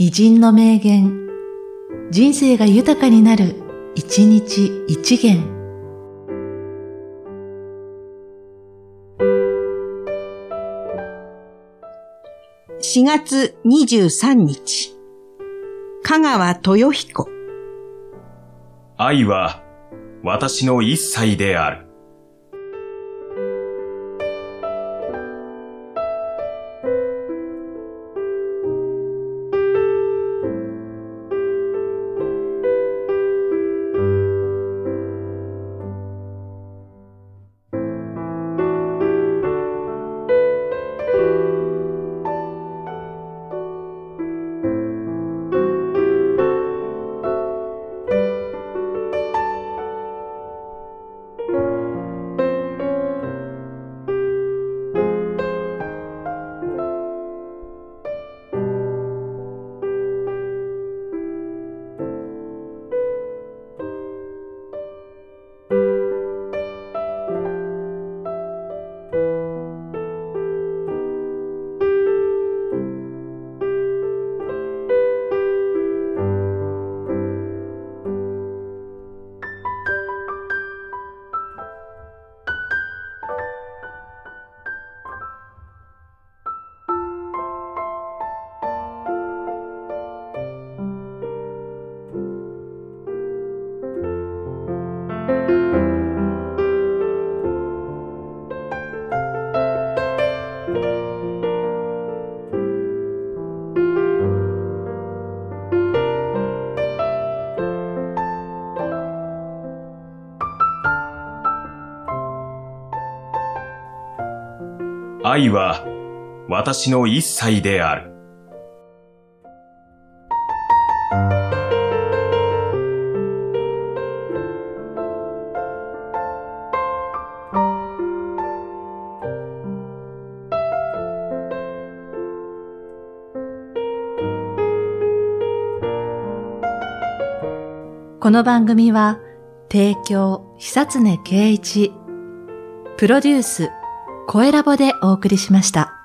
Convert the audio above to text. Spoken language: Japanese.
偉人の名言、人生が豊かになる、一日一元。4月23日、香川豊彦。愛は私の一切である。愛は私の一切である。この番組は、提供、久常圭一、プロデュース、声ラボでお送りしました。